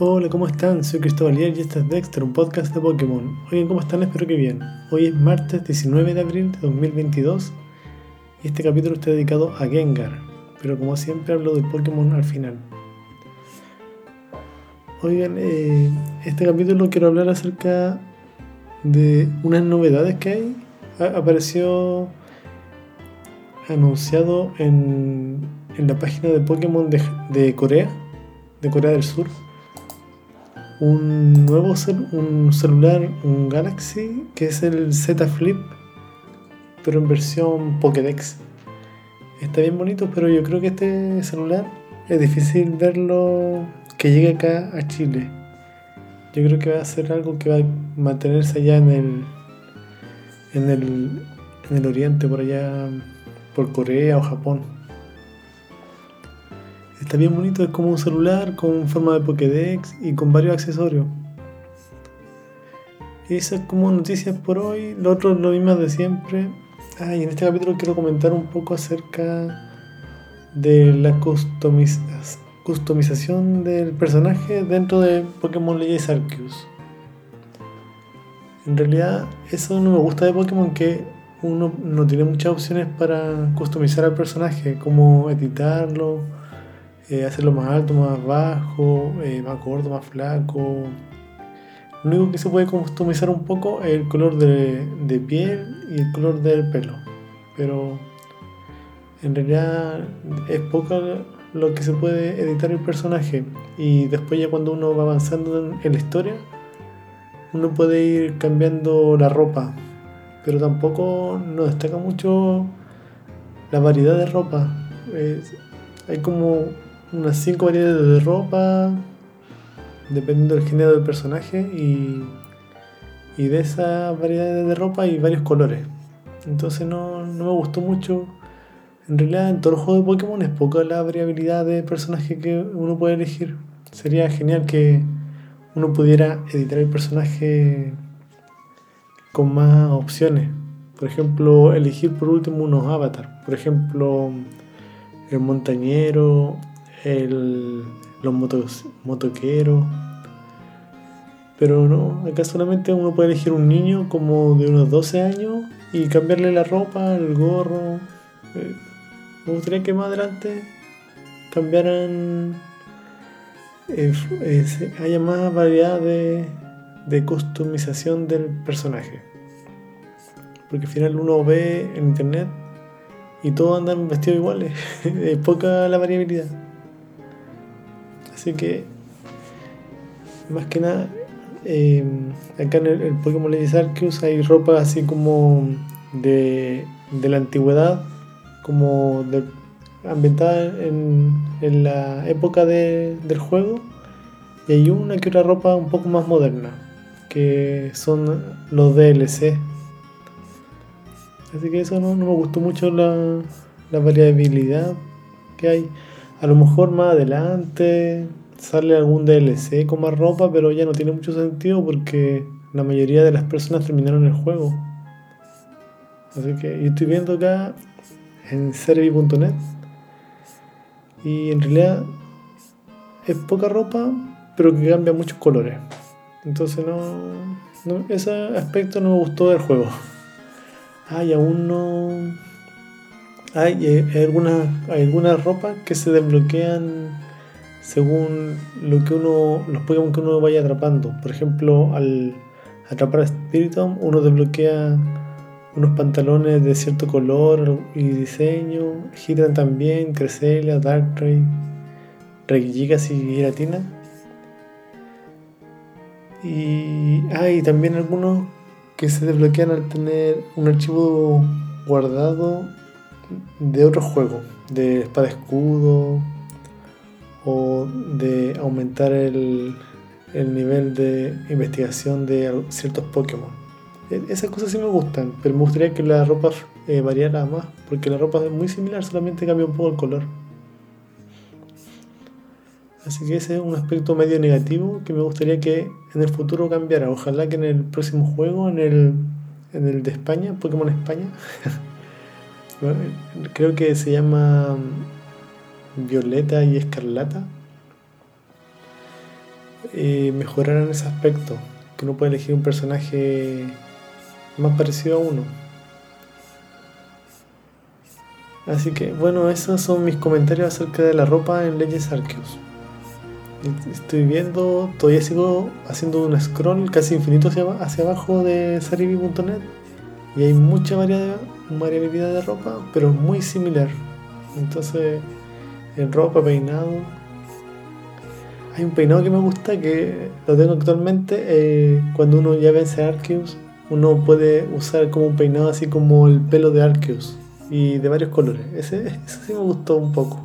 Hola, ¿cómo están? Soy Cristóbal y este es Dexter, un podcast de Pokémon. Oigan, ¿cómo están? Espero que bien. Hoy es martes 19 de abril de 2022 y este capítulo está dedicado a Gengar, pero como siempre hablo de Pokémon al final. Oigan, eh, este capítulo quiero hablar acerca de unas novedades que hay. apareció anunciado en, la página de Pokémon de Corea, de Corea del Sur un nuevo un celular, un Galaxy, que es el Z Flip, pero en versión Pokédex. Está bien bonito, pero yo creo que este celular es difícil verlo que llegue acá a Chile. Yo creo que va a ser algo que va a mantenerse allá en el, en el, en el oriente, por allá, por Corea o Japón. Está bien bonito, es como un celular con forma de Pokédex y con varios accesorios. Esa es como noticias por hoy. Lo otro lo mismo de siempre. Ah, y en este capítulo quiero comentar un poco acerca de la customización del personaje dentro de Pokémon Legends Arceus. En realidad, eso no me gusta de Pokémon que uno no tiene muchas opciones para customizar al personaje, como editarlo eh, hacerlo más alto, más bajo, eh, más gordo, más flaco. Lo único que se puede customizar un poco es el color de, piel y el color del pelo. Pero en realidad es poco lo que se puede editar el personaje. Y después ya cuando uno va avanzando en, la historia, uno puede ir cambiando la ropa. Pero tampoco no destaca mucho la variedad de ropa. hay como unas 5 variedades de ropa, dependiendo del género del personaje, y, y de esas variedades de ropa hay varios colores. Entonces no, no, me gustó mucho. En realidad en todos los juegos de Pokémon es poca la variabilidad de personaje que uno puede elegir. Sería genial que uno pudiera editar el personaje con más opciones. Por ejemplo, elegir por último unos avatars. Por ejemplo, el montañero, el, los motos, motoqueros. Pero no, acá solamente uno puede elegir un niño como de unos 12 años y cambiarle la ropa, el gorro. Eh, me gustaría que más adelante cambiaran, eh, eh, haya más variedad de, de customización del personaje. Porque al final uno ve en internet y todos andan vestidos iguales. es poca la variabilidad. Así que, más que nada, em, acá en el, Pokémon Legends Arceus hay ropa así como de, la antigüedad, como de, ambientada en, la época del juego. Y hay una que otra ropa un poco más moderna, que son los DLC. Así que eso no, me gustó mucho la, la variabilidad que hay. A lo mejor más adelante sale algún DLC con más ropa, pero ya no tiene mucho sentido porque la mayoría de las personas terminaron el juego. Así que yo estoy viendo acá en servi.net y en realidad es poca ropa, pero que cambia muchos colores. Entonces no, ese aspecto no me gustó del juego. Ay, aún no hay, algunas, algunas ropas que se desbloquean según lo que uno, los Pokémon que uno vaya atrapando. Por ejemplo, al atrapar a Spiritomb, uno desbloquea unos pantalones de cierto color y diseño. Hidran también, Cresselia, Darkrai, Regigigas y Giratina. Y hay también algunos que se desbloquean al tener un archivo guardado de otros juegos, de espada escudo o de aumentar el, el nivel de investigación de ciertos Pokémon. E, esas cosas sí me gustan, pero me gustaría que la ropa eh, variara más, porque la ropa es muy similar, solamente cambia un poco el color. Así que ese es un aspecto medio negativo que me gustaría que en el futuro cambiara. Ojalá que en el próximo juego, en el, en el de España, Pokémon España, creo que se llama mm, Violeta y Escarlata. eh, mejoraran ese aspecto, que uno puede elegir un personaje más parecido a uno. Así que bueno, esos son mis comentarios acerca de la ropa en Legends Arceus. Estoy viendo, todavía sigo haciendo un scroll casi infinito hacia, hacia abajo de saribi.net y hay mucha variabilidad de ropa, pero muy similar. Entonces, en ropa, peinado. Hay un peinado que me gusta que lo tengo actualmente. Eh, cuando uno ya vence a Arceus, uno puede usar como un peinado así como el pelo de Arceus y de varios colores. Ese, ese sí me gustó un poco.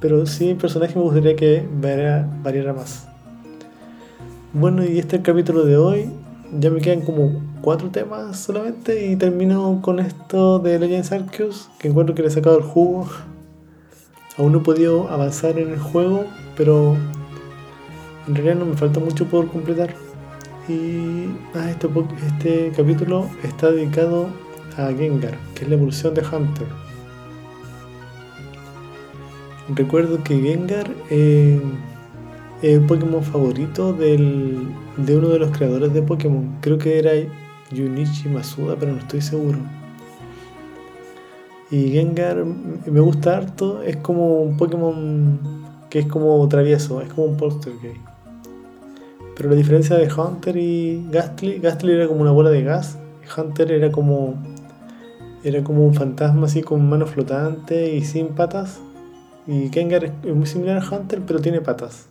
Pero sí, el personaje me gustaría que variara, variara más. Bueno, y este es el capítulo de hoy. Ya me quedan como cuatro temas solamente y termino con esto de Legends Arceus, que encuentro que le he sacado el jugo. Aún no he podido avanzar en el juego, pero en realidad no me falta mucho por completar. Y ah, este, este capítulo está dedicado a Gengar, que es la evolución de Hunter. Recuerdo que Gengar eh, el Pokémon favorito de uno de los creadores de Pokémon. Creo que era Junichi Masuda, pero no estoy seguro. Y Gengar me gusta harto, es como un Pokémon que es como travieso, es como un Poltergeist. Pero la diferencia de Hunter y Gastly, Gastly era como una bola de gas, Hunter era como era como un fantasma así con manos flotantes y sin patas. Y Gengar es muy similar a Hunter, pero tiene patas.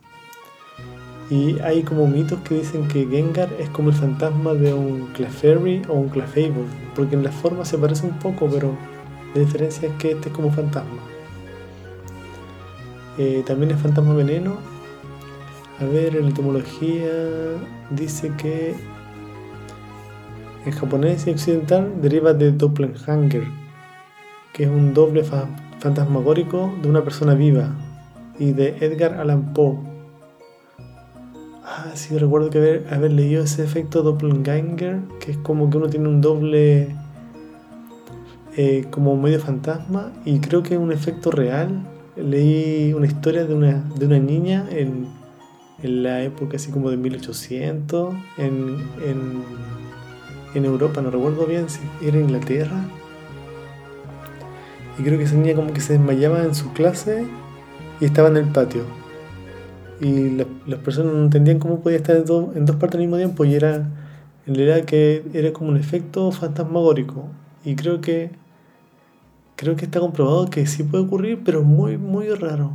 Y hay como mitos que dicen que Gengar es como el fantasma de un Clefairy o un Clefable, porque en la forma se parece un poco, pero la diferencia es que este es como fantasma. Eh, también es fantasma veneno. A ver, en la etimología dice que en japonés y occidental deriva de Doppelganger, que es un doble fantasmagórico de una persona viva, y de Edgar Allan Poe Ah, sí, recuerdo que haber, haber leído ese efecto doppelganger, que es como que uno tiene un doble eh, como medio fantasma, y creo que es un efecto real. Leí una historia de una, de una niña en, en la época así como de 1800, en, en, en Europa, no recuerdo bien si era Inglaterra. Y creo que esa niña como que se desmayaba en su clase y estaba en el patio y las personas no entendían cómo podía estar en, dos partes al mismo tiempo y era en realidad que era como un efecto fantasmagórico. Y creo que creo que está comprobado que sí puede ocurrir pero muy muy raro.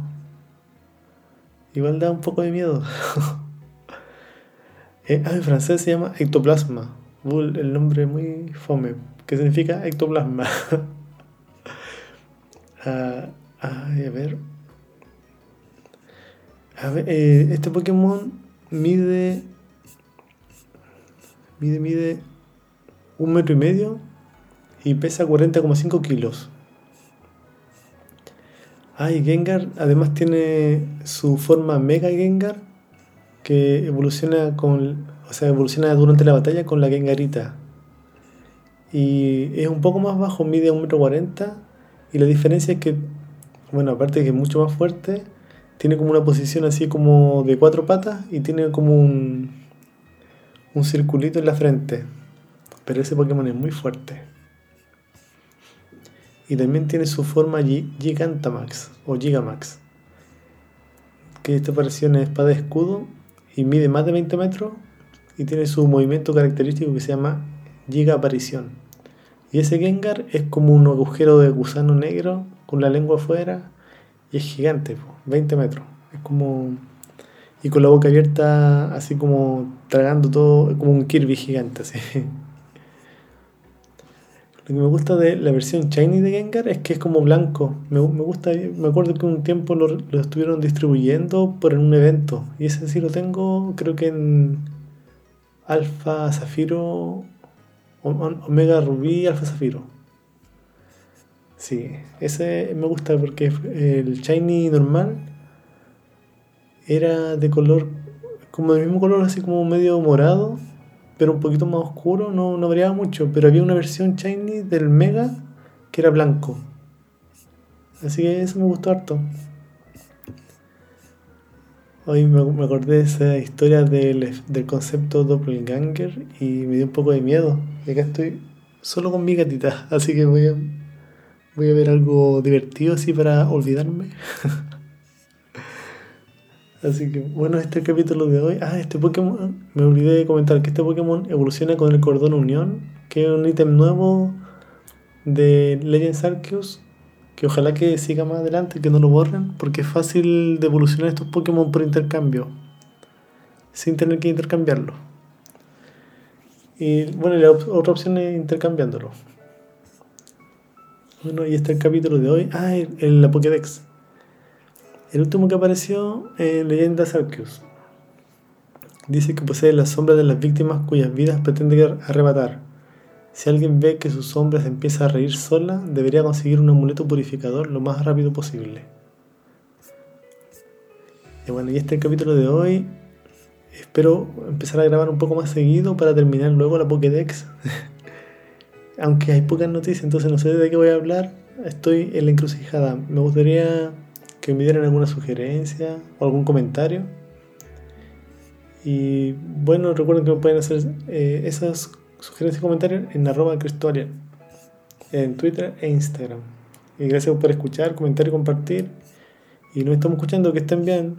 Igual da un poco de miedo. Eh, ah, en francés se llama ectoplasma. El nombre muy fome. Que significa ectoplasma ah, a ver a ver, eh, este Pokémon mide. Mide, mide. Un metro y medio. Y pesa 40,5 kilos. Ah, Gengar además tiene su forma Mega Gengar. Que evoluciona con. O sea, evoluciona durante la batalla con la Gengarita. Y es un poco más bajo, mide un metro 40. Y la diferencia es que. Bueno, aparte que es mucho más fuerte tiene como una posición así como de cuatro patas y tiene como un, un circulito en la frente. Pero ese Pokémon es muy fuerte. Y también tiene su forma Gigantamax o Gigamax. Que esta aparición es espada de escudo y mide más de 20 metros y tiene su movimiento característico que se llama Giga Aparición. Y ese Gengar es como un agujero de gusano negro con la lengua afuera y es gigante, 20 metros. Es como. Y con la boca abierta, así como tragando todo, como un Kirby gigante, así. Lo que me gusta de la versión Shiny de Gengar es que es como blanco. Me, gusta, me acuerdo que un tiempo lo, lo, estuvieron distribuyendo por un evento. Y ese sí lo tengo, creo que en Alfa Zafiro, Omega Rubí, Alfa Zafiro. Sí, ese me gusta porque el shiny normal era de color, como del mismo color, así como medio morado, pero un poquito más oscuro, no, no variaba mucho. Pero había una versión shiny del Mega que era blanco. Así que eso me gustó harto. Hoy me, acordé de esa historia del, del concepto doppelganger y me dio un poco de miedo. Y acá estoy solo con mi gatita, así que voy a, voy a ver algo divertido así para olvidarme. así que bueno, este es el capítulo de hoy. Ah, este Pokémon, me olvidé de comentar que este Pokémon evoluciona con el cordón unión, que es un ítem nuevo de Legends Arceus que ojalá que siga más adelante, que no lo borren, porque es fácil de evolucionar estos Pokémon por intercambio, sin tener que intercambiarlo. Y bueno, la otra opción es intercambiándolo. Bueno, y este es el capítulo de hoy. Ah, el, la Pokédex. El último que apareció en Leyendas Arceus. Dice que posee las sombras de las víctimas cuyas vidas pretende arrebatar si alguien ve que su sombra se empieza a reír sola, debería conseguir un amuleto purificador lo más rápido posible. Y bueno, y este es el capítulo de hoy. Espero empezar a grabar un poco más seguido para terminar luego la Pokédex. Aunque hay pocas noticias, entonces no sé de qué voy a hablar. Estoy en la encrucijada. Me gustaría que me dieran alguna sugerencia o algún comentario. Y bueno, recuerden que me pueden hacer eh, esas sugerencias y comentarios en arroba Cristorian, en Twitter e Instagram. Y gracias por escuchar, comentar y compartir. Y nos estamos escuchando, que estén bien.